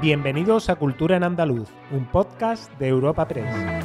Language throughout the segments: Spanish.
Bienvenidos a Cultura en Andaluz, un podcast de Europa Press.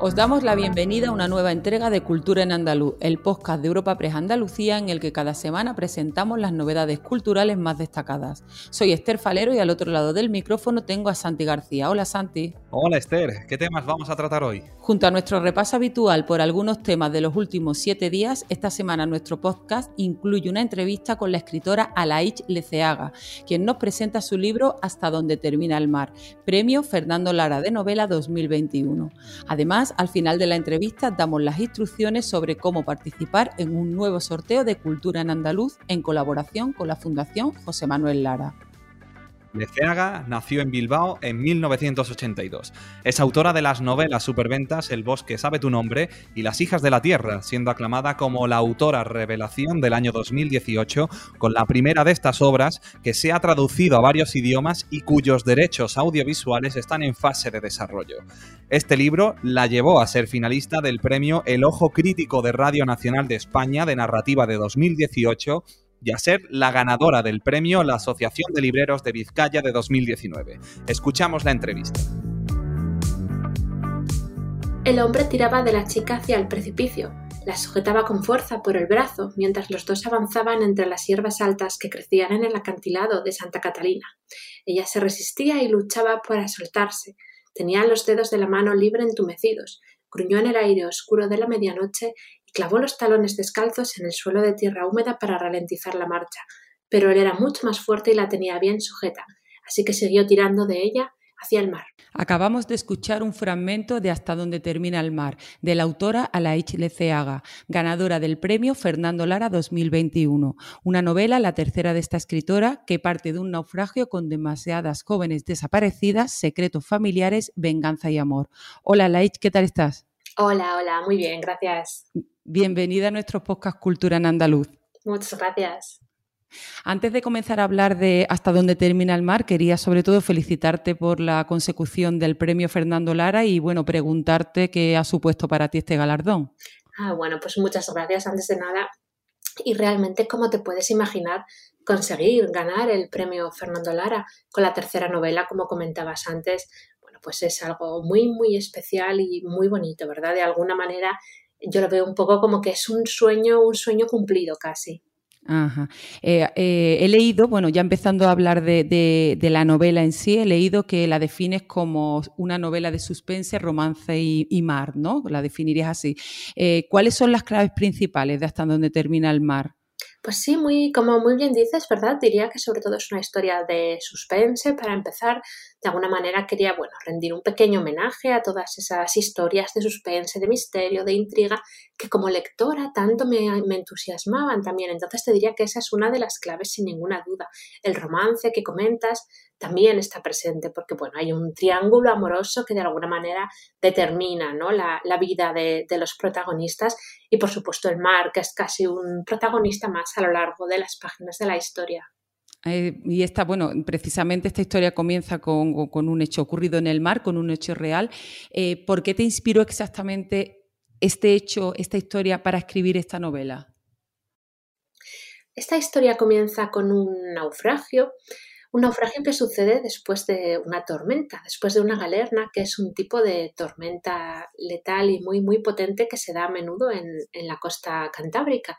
Os damos la bienvenida a una nueva entrega de Cultura en Andaluz, el podcast de Europa Press Andalucía en el que cada semana presentamos las novedades culturales más destacadas. Soy Esther Falero y al otro lado del micrófono tengo a Santi García. Hola Santi. Hola Esther, ¿qué temas vamos a tratar hoy? Junto a nuestro repaso habitual por algunos temas de los últimos siete días, esta semana nuestro podcast incluye una entrevista con la escritora Alaich Leceaga, quien nos presenta su libro Hasta donde termina el mar, premio Fernando Lara de novela 2021. Además, al final de la entrevista damos las instrucciones sobre cómo participar en un nuevo sorteo de cultura en andaluz en colaboración con la Fundación José Manuel Lara. Leceaga nació en Bilbao en 1982. Es autora de las novelas superventas El bosque sabe tu nombre y Las hijas de la tierra, siendo aclamada como la autora revelación del año 2018 con la primera de estas obras que se ha traducido a varios idiomas y cuyos derechos audiovisuales están en fase de desarrollo. Este libro la llevó a ser finalista del premio El Ojo Crítico de Radio Nacional de España de Narrativa de 2018 y a ser la ganadora del premio la Asociación de Libreros de Vizcaya de 2019. Escuchamos la entrevista. El hombre tiraba de la chica hacia el precipicio. La sujetaba con fuerza por el brazo mientras los dos avanzaban entre las hierbas altas que crecían en el acantilado de Santa Catalina. Ella se resistía y luchaba para soltarse. Tenía los dedos de la mano libre entumecidos. Gruñó en el aire oscuro de la medianoche clavó los talones descalzos en el suelo de tierra húmeda para ralentizar la marcha, pero él era mucho más fuerte y la tenía bien sujeta, así que siguió tirando de ella hacia el mar. Acabamos de escuchar un fragmento de Hasta donde termina el mar, de la autora Alaich Leceaga, ganadora del premio Fernando Lara 2021. Una novela, la tercera de esta escritora, que parte de un naufragio con demasiadas jóvenes desaparecidas, secretos familiares, venganza y amor. Hola Alaich, ¿qué tal estás? Hola, hola, muy bien, gracias. Bienvenida a nuestro podcast Cultura en Andaluz. Muchas gracias. Antes de comenzar a hablar de hasta dónde termina el mar, quería sobre todo felicitarte por la consecución del premio Fernando Lara y bueno, preguntarte qué ha supuesto para ti este galardón. Ah, bueno, pues muchas gracias antes de nada. Y realmente, como te puedes imaginar, conseguir ganar el premio Fernando Lara con la tercera novela, como comentabas antes, bueno, pues es algo muy, muy especial y muy bonito, ¿verdad? De alguna manera yo lo veo un poco como que es un sueño, un sueño cumplido casi. Ajá. Eh, eh, he leído, bueno, ya empezando a hablar de, la novela en sí, he leído que la defines como una novela de suspense, romance y, mar, ¿no? La definirías así. Eh, ¿Cuáles son las claves principales de hasta dónde termina el mar? Pues sí, muy, como muy bien dices, ¿verdad? Diría que sobre todo es una historia de suspense. Para empezar, de alguna manera quería, bueno, rendir un pequeño homenaje a todas esas historias de suspense, de misterio, de intriga, que como lectora tanto me, entusiasmaban también. Entonces te diría que esa es una de las claves sin ninguna duda. El romance que comentas, también está presente, porque bueno, hay un triángulo amoroso que de alguna manera determina ¿no? la, vida de, los protagonistas y por supuesto el mar, que es casi un protagonista más a lo largo de las páginas de la historia. Eh, y esta, bueno, precisamente esta historia comienza con, un hecho ocurrido en el mar, con un hecho real. Eh, ¿Por qué te inspiró exactamente este hecho, esta historia para escribir esta novela? Esta historia comienza con un naufragio un naufragio que sucede después de una tormenta, después de una galerna, que es un tipo de tormenta letal y muy, muy potente que se da a menudo en, la costa cantábrica.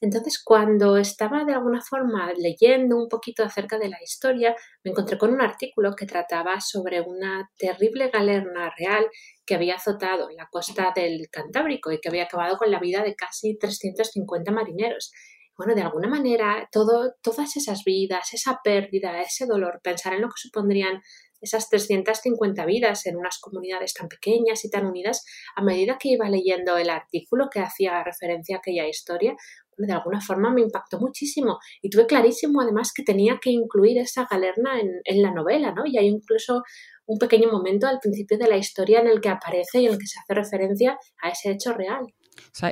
Entonces, cuando estaba de alguna forma leyendo un poquito acerca de la historia, me encontré con un artículo que trataba sobre una terrible galerna real que había azotado la costa del Cantábrico y que había acabado con la vida de casi 350 marineros. Bueno, de alguna manera, todo, todas esas vidas, esa pérdida, ese dolor, pensar en lo que supondrían esas 350 vidas en unas comunidades tan pequeñas y tan unidas, a medida que iba leyendo el artículo que hacía referencia a aquella historia, de alguna forma me impactó muchísimo y tuve clarísimo además que tenía que incluir esa galerna en, en la novela, ¿no? Y hay incluso un pequeño momento al principio de la historia en el que aparece y en el que se hace referencia a ese hecho real.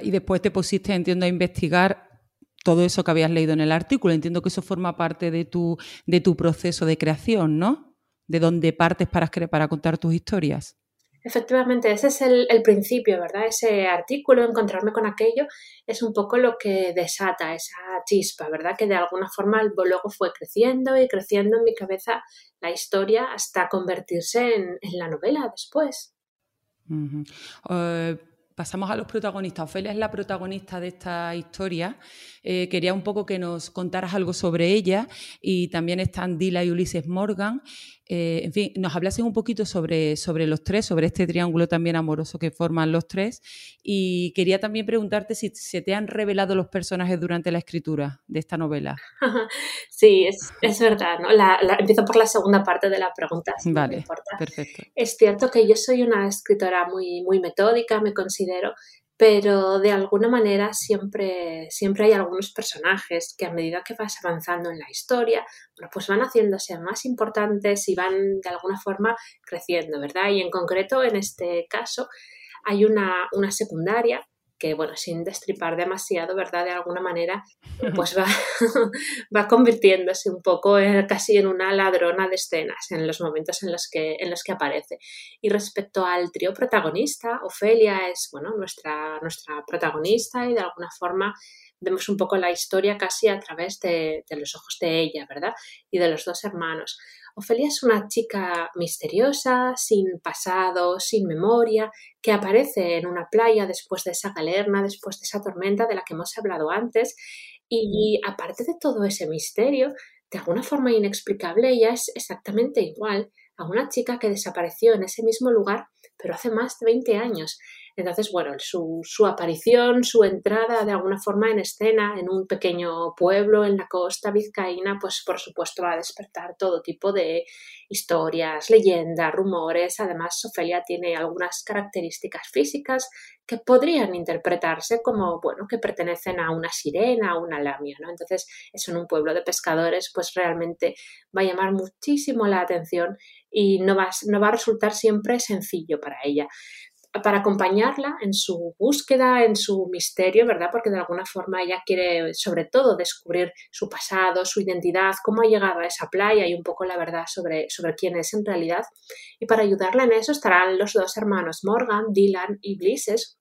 Y después te pusiste, entiendo, a investigar todo eso que habías leído en el artículo. Entiendo que eso forma parte de tu, de tu proceso de creación, ¿no? De dónde partes para, para contar tus historias. Efectivamente, ese es el, principio, ¿verdad? Ese artículo, encontrarme con aquello, es un poco lo que desata esa chispa, ¿verdad? Que de alguna forma luego fue creciendo y creciendo en mi cabeza la historia hasta convertirse en, la novela después. Eh, pasamos a los protagonistas. Ofelia es la protagonista de esta historia. Eh, quería un poco que nos contaras algo sobre ella y también están Dila y Ulises Morgan. Eh, en fin, nos hablasen un poquito sobre, sobre los tres, sobre este triángulo también amoroso que forman los tres. Y quería también preguntarte si se te han revelado los personajes durante la escritura de esta novela. Sí, es, es verdad. ¿no? empiezo por la segunda parte de la pregunta. vale, perfecto. Es cierto que yo soy una escritora muy, muy metódica, me considero, pero de alguna manera siempre, siempre hay algunos personajes que a medida que vas avanzando en la historia, bueno, pues van haciéndose más importantes y van de alguna forma creciendo, ¿verdad? Y en concreto, en este caso, hay una, una secundaria que, bueno, sin destripar demasiado, ¿verdad? De alguna manera, pues va, va convirtiéndose un poco casi en una ladrona de escenas en los momentos en los, que, en los que aparece. Y respecto al trío protagonista, Ofelia es, bueno, nuestra, nuestra protagonista y de alguna forma vemos un poco la historia casi a través de, de los ojos de ella, ¿verdad? Y de los dos hermanos. Ofelia es una chica misteriosa, sin pasado, sin memoria, que aparece en una playa después de esa galerna, después de esa tormenta de la que hemos hablado antes. Y aparte de todo ese misterio, de alguna forma inexplicable, ella es exactamente igual a una chica que desapareció en ese mismo lugar, pero hace más de 20 años. Entonces, bueno, su, aparición, su entrada de alguna forma en escena en un pequeño pueblo en la costa vizcaína, pues por supuesto va a despertar todo tipo de historias, leyendas, rumores. Además, Ofelia tiene algunas características físicas que podrían interpretarse como, bueno, que pertenecen a una sirena, a una lamia, ¿no? Entonces, eso en un pueblo de pescadores, pues realmente va a llamar muchísimo la atención y no va, no va a resultar siempre sencillo para ella para acompañarla en su búsqueda, en su misterio, ¿verdad? Porque de alguna forma ella quiere sobre todo descubrir su pasado, su identidad, cómo ha llegado a esa playa y un poco la verdad sobre, sobre quién es en realidad. Y para ayudarla en eso estarán los dos hermanos Morgan, Dylan y Blisses,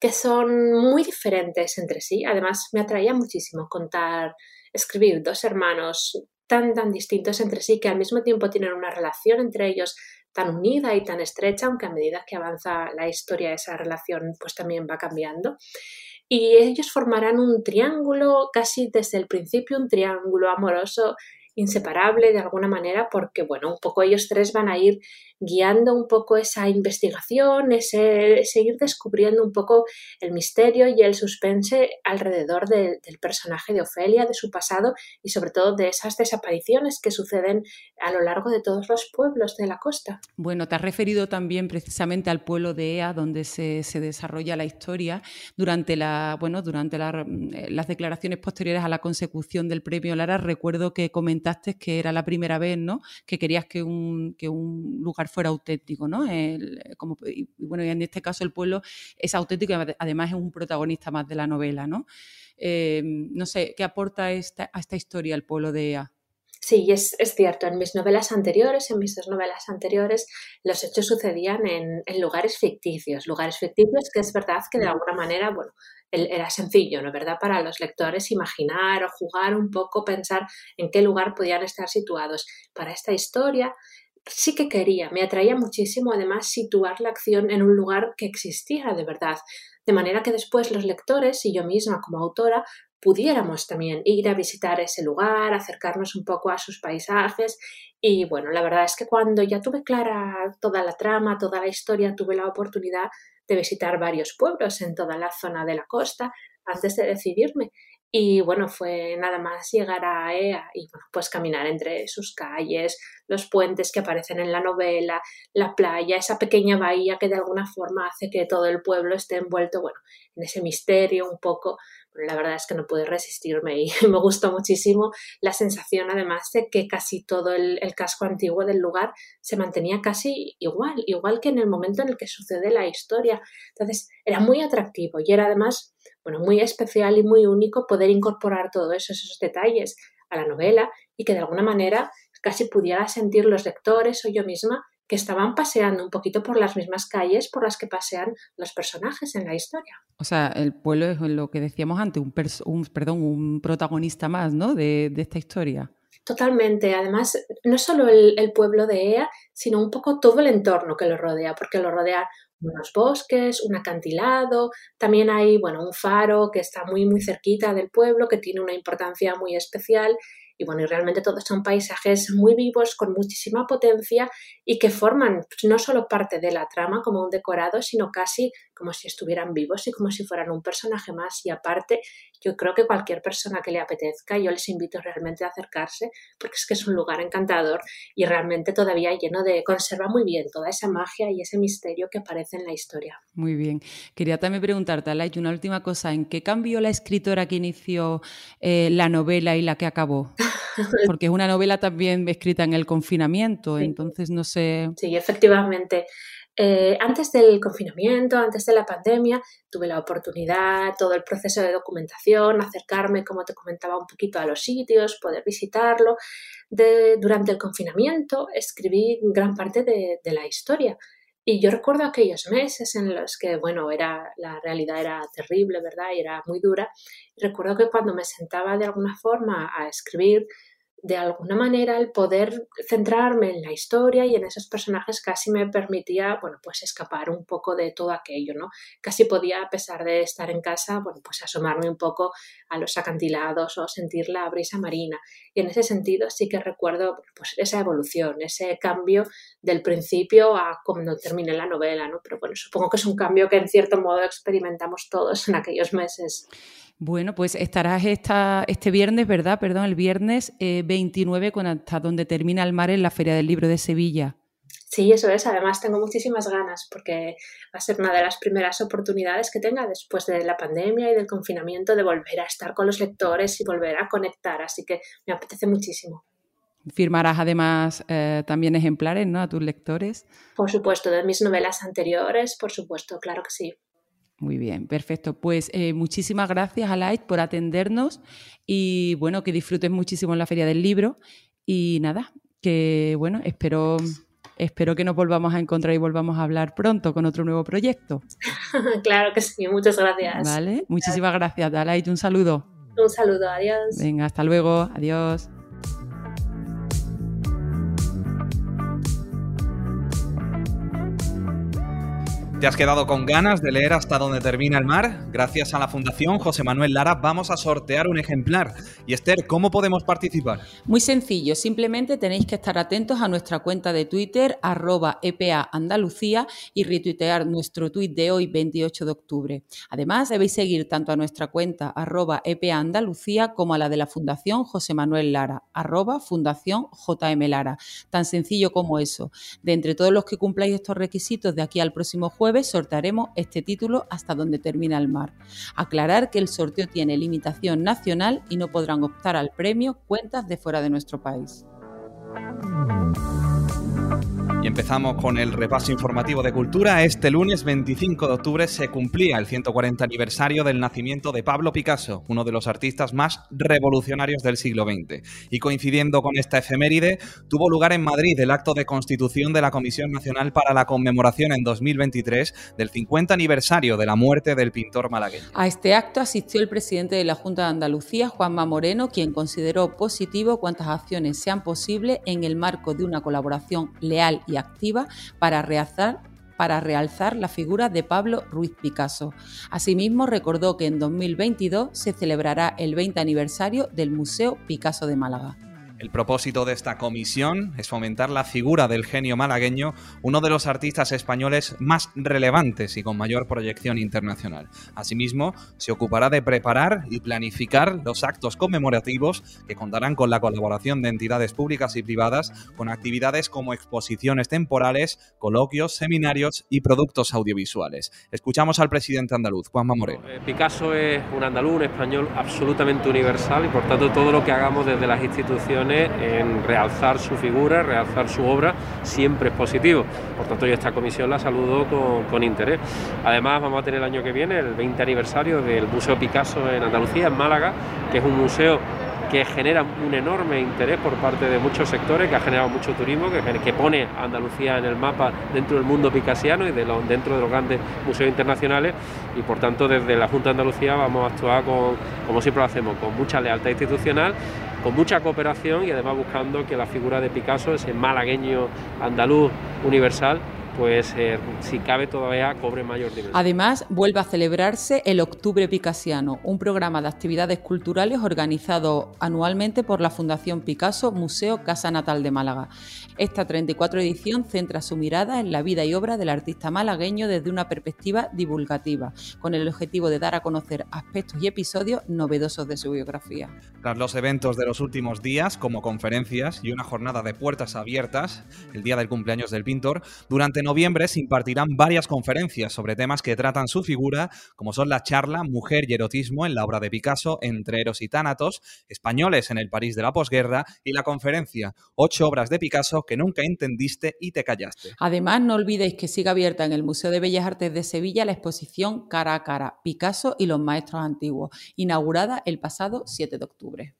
que son muy diferentes entre sí. Además, me atraía muchísimo contar, escribir dos hermanos tan, tan distintos entre sí que al mismo tiempo tienen una relación entre ellos tan unida y tan estrecha, aunque a medida que avanza la historia esa relación pues también va cambiando. Y ellos formarán un triángulo, casi desde el principio un triángulo amoroso inseparable de alguna manera porque, bueno, un poco ellos tres van a ir guiando un poco esa investigación, ese, seguir descubriendo un poco el misterio y el suspense alrededor del personaje de Ofelia, de su pasado y sobre todo de esas desapariciones que suceden a lo largo de todos los pueblos de la costa. Bueno, te has referido también precisamente al pueblo de Ea, donde se, desarrolla la historia durante, la, bueno, durante eh, las declaraciones posteriores a la consecución del premio Lara. Recuerdo que que era la primera vez ¿no? que querías que un, que un lugar fuera auténtico, ¿no? y, bueno, en este caso el pueblo es auténtico y además es un protagonista más de la novela, ¿no? Eh, no sé, ¿qué aporta esta, a esta historia el pueblo de Ea? Sí, es, cierto. En mis novelas anteriores, en mis dos novelas anteriores, los hechos sucedían en, lugares ficticios. Lugares ficticios que es verdad que de alguna manera, bueno, era sencillo, ¿no? ¿Verdad? Para los lectores imaginar o jugar un poco, pensar en qué lugar podían estar situados. Para esta historia, sí que quería, me atraía muchísimo además situar la acción en un lugar que existiera de verdad, de manera que después los lectores y yo misma como autora pudiéramos también ir a visitar ese lugar, acercarnos un poco a sus paisajes y bueno, la verdad es que cuando ya tuve clara toda la trama, toda la historia, tuve la oportunidad de visitar varios pueblos en toda la zona de la costa antes de decidirme y bueno, fue nada más llegar a EA y bueno, pues caminar entre sus calles, los puentes que aparecen en la novela, la playa, esa pequeña bahía que de alguna forma hace que todo el pueblo esté envuelto, bueno, en ese misterio un poco. La verdad es que no pude resistirme y me gustó muchísimo la sensación además de que casi todo el, casco antiguo del lugar se mantenía casi igual, igual que en el momento en el que sucede la historia. Entonces era muy atractivo y era además bueno, muy especial y muy único poder incorporar todos esos detalles a la novela y que de alguna manera casi pudiera sentir los lectores o yo misma que estaban paseando un poquito por las mismas calles por las que pasean los personajes en la historia. O sea, el pueblo es lo que decíamos antes, un, perdón, un protagonista más ¿no? de, esta historia. Totalmente. Además, no solo el, el, pueblo de Ea, sino un poco todo el entorno que lo rodea, porque lo rodea unos bosques, un acantilado, también hay, bueno, un faro que está muy, muy cerquita del pueblo, que tiene una importancia muy especial y bueno, y realmente todos son paisajes muy vivos, con muchísima potencia y que forman no solo parte de la trama como un decorado, sino casi como si estuvieran vivos y como si fueran un personaje más. Y aparte, yo creo que cualquier persona que le apetezca, yo les invito realmente a acercarse, porque es que es un lugar encantador y realmente todavía lleno de, conserva muy bien toda esa magia y ese misterio que aparece en la historia. Muy bien. Quería también preguntarte, Alay, una última cosa, ¿en qué cambió la escritora que inició eh, la novela y la que acabó? Porque es una novela también escrita en el confinamiento, entonces no sé. Sí, efectivamente. Eh, antes del confinamiento, antes de la pandemia, tuve la oportunidad, todo el proceso de documentación, acercarme, como te comentaba, un poquito a los sitios, poder visitarlo. durante el confinamiento escribí gran parte de, de, la historia. Y yo recuerdo aquellos meses en los que, bueno, era, la realidad era terrible, ¿verdad? Y era muy dura. Recuerdo que cuando me sentaba de alguna forma a escribir, de alguna manera el poder centrarme en la historia y en esos personajes casi me permitía, bueno, pues escapar un poco de todo aquello, ¿no? Casi podía, a pesar de estar en casa, bueno, pues asomarme un poco a los acantilados o sentir la brisa marina. Y en ese sentido sí que recuerdo pues esa evolución, ese cambio del principio a cuando termine la novela, ¿no? Pero bueno, supongo que es un cambio que en cierto modo experimentamos todos en aquellos meses. Bueno, pues estarás esta, este viernes, ¿verdad? Perdón, el viernes 29 eh, con hasta donde termina el mar en la Feria del Libro de Sevilla. Sí, eso es. Además, tengo muchísimas ganas porque va a ser una de las primeras oportunidades que tenga después de la pandemia y del confinamiento de volver a estar con los lectores y volver a conectar. Así que me apetece muchísimo. Firmarás además eh, también ejemplares ¿no? a tus lectores. Por supuesto, de mis novelas anteriores, por supuesto, claro que sí. Muy bien, perfecto. Pues eh, muchísimas gracias a Light por atendernos y bueno, que disfrutes muchísimo en la Feria del Libro. Y nada, que bueno, espero, espero que nos volvamos a encontrar y volvamos a hablar pronto con otro nuevo proyecto. claro que sí, muchas gracias. Vale, muchísimas gracias, Light, un saludo. Un saludo, adiós. Venga, hasta luego, adiós. ¿Te has quedado con ganas de leer hasta donde termina el mar? Gracias a la Fundación José Manuel Lara vamos a sortear un ejemplar. Y Esther, ¿cómo podemos participar? Muy sencillo, simplemente tenéis que estar atentos a nuestra cuenta de Twitter, arroba EPA Andalucía, y retuitear nuestro tuit de hoy, 28 de octubre. Además, debéis seguir tanto a nuestra cuenta, arroba EPA Andalucía, como a la de la Fundación José Manuel Lara, arroba Fundación JM Lara. Tan sencillo como eso. De entre todos los que cumpláis estos requisitos de aquí al próximo jueves, jueves sortearemos este título hasta donde termina el mar. Aclarar que el sorteo tiene limitación nacional y no podrán optar al premio cuentas de fuera de nuestro país. Empezamos con el repaso informativo de cultura. Este lunes 25 de octubre se cumplía el 140 aniversario del nacimiento de Pablo Picasso, uno de los artistas más revolucionarios del siglo XX. Y coincidiendo con esta efeméride, tuvo lugar en Madrid el acto de constitución de la Comisión Nacional para la conmemoración en 2023 del 50 aniversario de la muerte del pintor malagueño. A este acto asistió el presidente de la Junta de Andalucía, Juanma Moreno, quien consideró positivo cuantas acciones sean posibles en el marco de una colaboración leal y activa para realzar para realzar la figura de Pablo Ruiz Picasso. Asimismo, recordó que en 2022 se celebrará el 20 aniversario del Museo Picasso de Málaga. El propósito de esta comisión es fomentar la figura del genio malagueño, uno de los artistas españoles más relevantes y con mayor proyección internacional. Asimismo, se ocupará de preparar y planificar los actos conmemorativos que contarán con la colaboración de entidades públicas y privadas con actividades como exposiciones temporales, coloquios, seminarios y productos audiovisuales. Escuchamos al presidente andaluz, Juanma Moreno. Eh, Picasso es un andaluz, un español absolutamente universal y por tanto todo lo que hagamos desde las instituciones en realzar su figura, realzar su obra, siempre es positivo. Por tanto, yo esta comisión la saludo con, interés. Además, vamos a tener el año que viene el 20 aniversario del Museo Picasso en Andalucía, en Málaga, que es un museo que genera un enorme interés por parte de muchos sectores, que ha generado mucho turismo, que, pone a Andalucía en el mapa dentro del mundo picasiano y de dentro de los grandes museos internacionales y por tanto desde la Junta de Andalucía vamos a actuar con, como siempre lo hacemos, con mucha lealtad institucional con mucha cooperación y además buscando que la figura de Picasso, ese malagueño andaluz universal, pues eh, si cabe todavía cobre mayor dimensión. Además, vuelve a celebrarse el Octubre Picasiano, un programa de actividades culturales organizado anualmente por la Fundación Picasso Museo Casa Natal de Málaga. Esta 34 edición centra su mirada en la vida y obra del artista malagueño desde una perspectiva divulgativa, con el objetivo de dar a conocer aspectos y episodios novedosos de su biografía. Tras los eventos de los últimos días, como conferencias y una jornada de puertas abiertas, el día del cumpleaños del pintor, durante noviembre se impartirán varias conferencias sobre temas que tratan su figura, como son la charla Mujer y erotismo en la obra de Picasso, entre Eros y Tánatos, Españoles en el París de la posguerra, y la conferencia Ocho obras de Picasso que nunca entendiste y te callaste. Además, no olvidéis que sigue abierta en el Museo de Bellas Artes de Sevilla la exposición Cara a Cara, Picasso y los Maestros Antiguos, inaugurada el pasado 7 de octubre.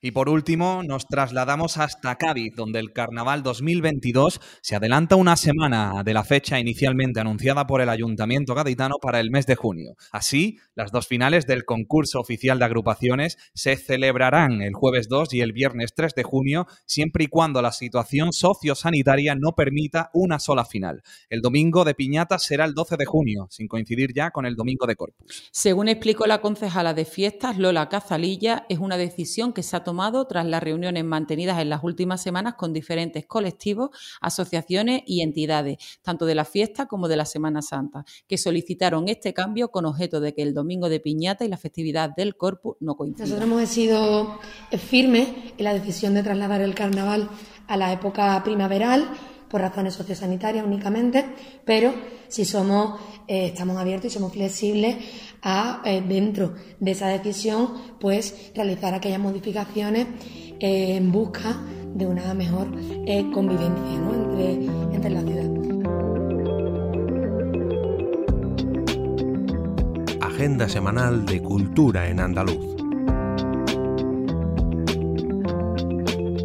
Y por último, nos trasladamos hasta Cádiz, donde el Carnaval 2022 se adelanta una semana de la fecha inicialmente anunciada por el Ayuntamiento gaditano para el mes de junio. Así, las dos finales del concurso oficial de agrupaciones se celebrarán el jueves 2 y el viernes 3 de junio, siempre y cuando la situación sociosanitaria no permita una sola final. El domingo de piñata será el 12 de junio, sin coincidir ya con el domingo de Corpus. Según explicó la concejala de fiestas, Lola Cazalilla, es una decisión que se ha tomado tras las reuniones mantenidas en las últimas semanas con diferentes colectivos, asociaciones y entidades, tanto de la fiesta como de la Semana Santa, que solicitaron este cambio con objeto de que el domingo de piñata y la festividad del Corpus no coincidan. Nosotros hemos sido firmes en la decisión de trasladar el carnaval a la época primaveral por razones sociosanitarias únicamente, pero si somos, eh, estamos abiertos y somos flexibles a, eh, dentro de esa decisión, pues realizar aquellas modificaciones eh, en busca de una mejor convivencia entre, entre la ciudad. Agenda semanal de cultura en andaluz.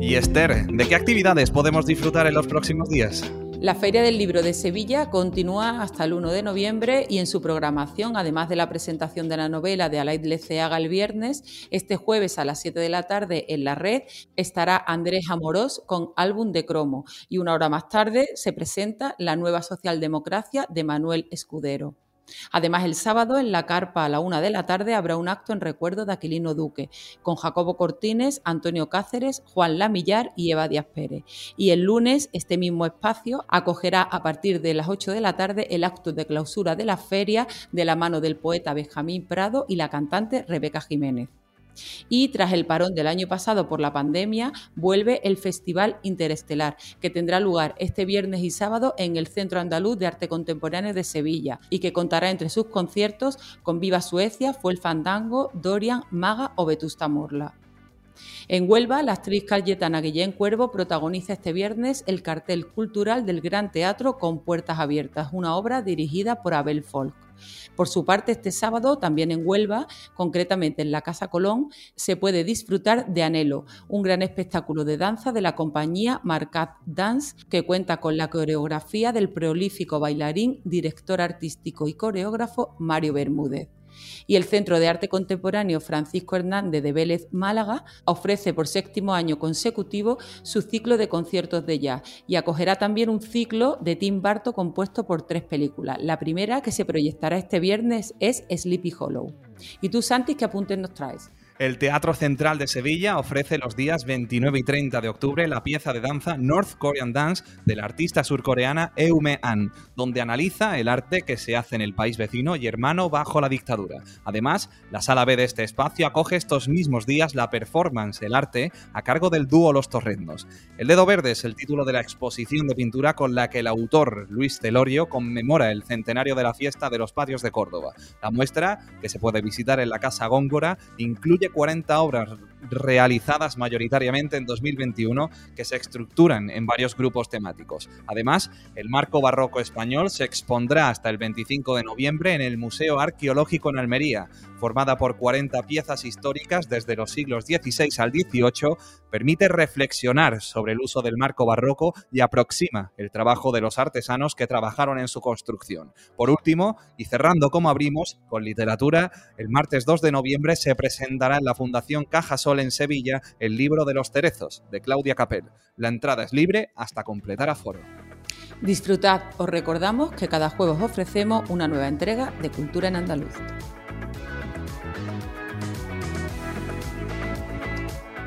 Y Esther, ¿de qué actividades podemos disfrutar en los próximos días? La Feria del Libro de Sevilla continúa hasta el 1 de noviembre y en su programación, además de la presentación de la novela de Alaid Leceaga el viernes, este jueves a las 7 de la tarde en la red estará Andrés Amorós con álbum de cromo y una hora más tarde se presenta La nueva socialdemocracia de Manuel Escudero. Además, el sábado en la carpa a la una de la tarde habrá un acto en recuerdo de Aquilino Duque, con Jacobo Cortines, Antonio Cáceres, Juan Lamillar y Eva Díaz Pérez. Y el lunes, este mismo espacio acogerá a partir de las 8 de la tarde el acto de clausura de la feria de la mano del poeta Benjamín Prado y la cantante Rebeca Jiménez. Y tras el parón del año pasado por la pandemia, vuelve el Festival Interestelar, que tendrá lugar este viernes y sábado en el Centro Andaluz de Arte Contemporáneo de Sevilla y que contará entre sus conciertos con Viva Suecia, Fue el Fandango, Dorian, Maga o Vetusta Morla. En Huelva, la actriz Cayetana Guillén Cuervo protagoniza este viernes el cartel cultural del Gran Teatro con Puertas Abiertas, una obra dirigida por Abel Folk. Por su parte, este sábado, también en Huelva, concretamente en la Casa Colón, se puede disfrutar de Anhelo, un gran espectáculo de danza de la compañía Marcat Dance, que cuenta con la coreografía del prolífico bailarín, director artístico y coreógrafo Mario Bermúdez. Y el Centro de Arte Contemporáneo Francisco Hernández de Vélez Málaga ofrece por séptimo año consecutivo su ciclo de conciertos de jazz y acogerá también un ciclo de Tim Barto compuesto por tres películas. La primera que se proyectará este viernes es Sleepy Hollow. ¿Y tú, Santi, qué apuntes nos traes? El Teatro Central de Sevilla ofrece los días 29 y 30 de octubre la pieza de danza North Korean Dance de la artista surcoreana Eume An, donde analiza el arte que se hace en el país vecino y hermano bajo la dictadura. Además, la sala B de este espacio acoge estos mismos días la performance El Arte a cargo del dúo Los Torrendos. El Dedo Verde es el título de la exposición de pintura con la que el autor Luis Telorio conmemora el centenario de la fiesta de los patios de Córdoba. La muestra, que se puede visitar en la Casa Góngora, incluye incluye 40 obras realizadas mayoritariamente en 2021 que se estructuran en varios grupos temáticos. Además, el marco barroco español se expondrá hasta el 25 de noviembre en el Museo Arqueológico en Almería, formada por 40 piezas históricas desde los siglos XVI al XVIII, permite reflexionar sobre el uso del marco barroco y aproxima el trabajo de los artesanos que trabajaron en su construcción. Por último, y cerrando como abrimos, con literatura, el martes 2 de noviembre se presentará en la Fundación Caja Sol en Sevilla el libro de los cerezos, de Claudia Capel. La entrada es libre hasta completar aforo. Disfrutad, os recordamos que cada jueves ofrecemos una nueva entrega de Cultura en Andaluz.